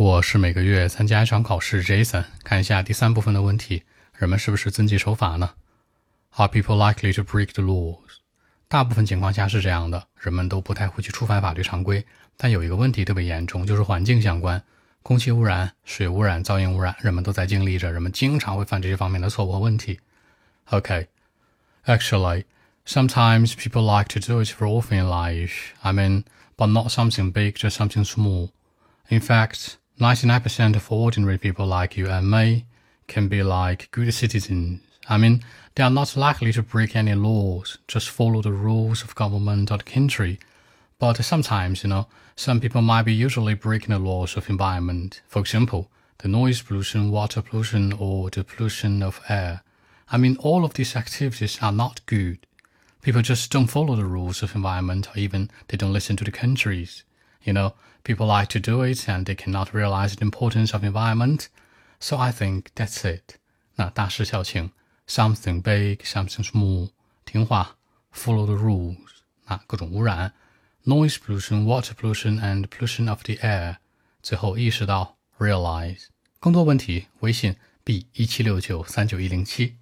我是每个月参加一场考试，Jason。看一下第三部分的问题：人们是不是遵纪守法呢？Are people likely to break the laws？大部分情况下是这样的，人们都不太会去触犯法律常规。但有一个问题特别严重，就是环境相关，空气污染、水污染、噪音污染，人们都在经历着，人们经常会犯这些方面的错误和问题。OK，actually。Sometimes people like to do it for often in life. I mean, but not something big, just something small. In fact, 99% of ordinary people like you and me can be like good citizens. I mean, they are not likely to break any laws, just follow the rules of government or the country. But sometimes, you know, some people might be usually breaking the laws of environment. For example, the noise pollution, water pollution, or the pollution of air. I mean, all of these activities are not good. People just don't follow the rules of environment, or even they don't listen to the countries. You know, people like to do it and they cannot realize the importance of environment. So I think that's it. 那大事小情，something big, something small，听话，follow the rules。那各种污染，noise pollution, water pollution and pollution of the air。最后意识到，realize。更多问题，微信 b 一七六九三九一零七。